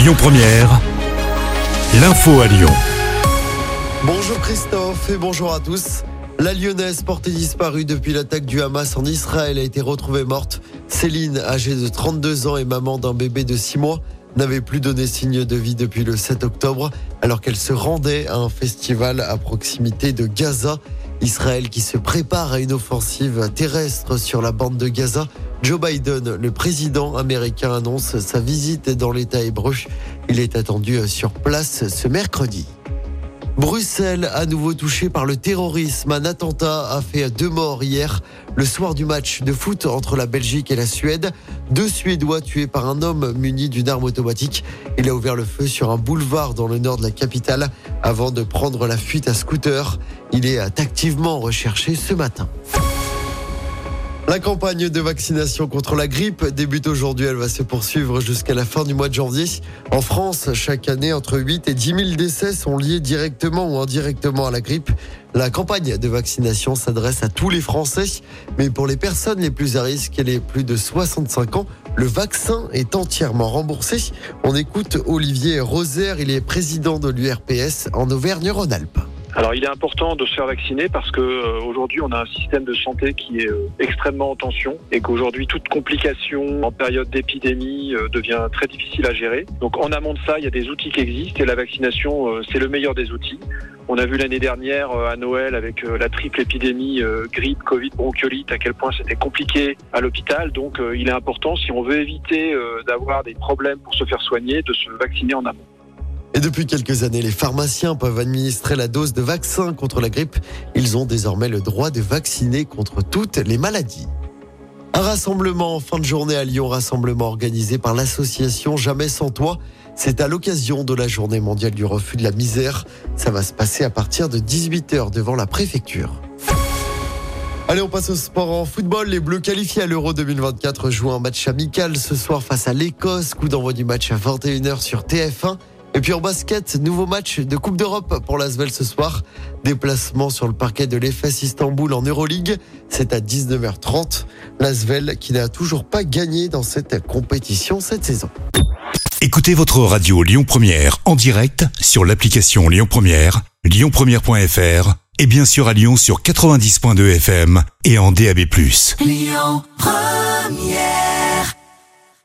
Lyon Première, l'info à Lyon. Bonjour Christophe et bonjour à tous. La lyonnaise portée disparue depuis l'attaque du Hamas en Israël a été retrouvée morte. Céline, âgée de 32 ans et maman d'un bébé de 6 mois, n'avait plus donné signe de vie depuis le 7 octobre alors qu'elle se rendait à un festival à proximité de Gaza. Israël qui se prépare à une offensive terrestre sur la bande de Gaza. Joe Biden, le président américain, annonce sa visite dans l'État hébreu. Il est attendu sur place ce mercredi. Bruxelles, à nouveau touché par le terrorisme. Un attentat a fait deux morts hier, le soir du match de foot entre la Belgique et la Suède. Deux Suédois tués par un homme muni d'une arme automatique. Il a ouvert le feu sur un boulevard dans le nord de la capitale avant de prendre la fuite à scooter. Il est activement recherché ce matin. La campagne de vaccination contre la grippe débute aujourd'hui. Elle va se poursuivre jusqu'à la fin du mois de janvier. En France, chaque année, entre 8 et 10 000 décès sont liés directement ou indirectement à la grippe. La campagne de vaccination s'adresse à tous les Français, mais pour les personnes les plus à risque et les plus de 65 ans, le vaccin est entièrement remboursé. On écoute Olivier Roser, il est président de l'URPS en Auvergne-Rhône-Alpes. Alors il est important de se faire vacciner parce que euh, aujourd'hui on a un système de santé qui est euh, extrêmement en tension et qu'aujourd'hui toute complication en période d'épidémie euh, devient très difficile à gérer. Donc en amont de ça, il y a des outils qui existent et la vaccination c'est le meilleur des outils. On a vu l'année dernière à Noël avec la triple épidémie grippe, Covid, bronchiolite à quel point c'était compliqué à l'hôpital. Donc il est important si on veut éviter d'avoir des problèmes pour se faire soigner de se vacciner en amont. Et depuis quelques années, les pharmaciens peuvent administrer la dose de vaccin contre la grippe. Ils ont désormais le droit de vacciner contre toutes les maladies. Un rassemblement en fin de journée à Lyon, rassemblement organisé par l'association Jamais sans toi. C'est à l'occasion de la journée mondiale du refus de la misère. Ça va se passer à partir de 18h devant la préfecture. Allez, on passe au sport en football. Les Bleus qualifiés à l'Euro 2024 jouent un match amical ce soir face à l'Écosse. Coup d'envoi du match à 21h sur TF1. Et puis en basket, nouveau match de Coupe d'Europe pour l'Asvel ce soir. Déplacement sur le parquet de l'EFS Istanbul en Euroleague. C'est à 19h30. L'Asvel qui n'a toujours pas gagné dans cette compétition cette saison. Écoutez votre radio Lyon Première en direct sur l'application Lyon Première, lyonpremière.fr et bien sûr à Lyon sur 90.2 FM et en DAB+. Lyon Première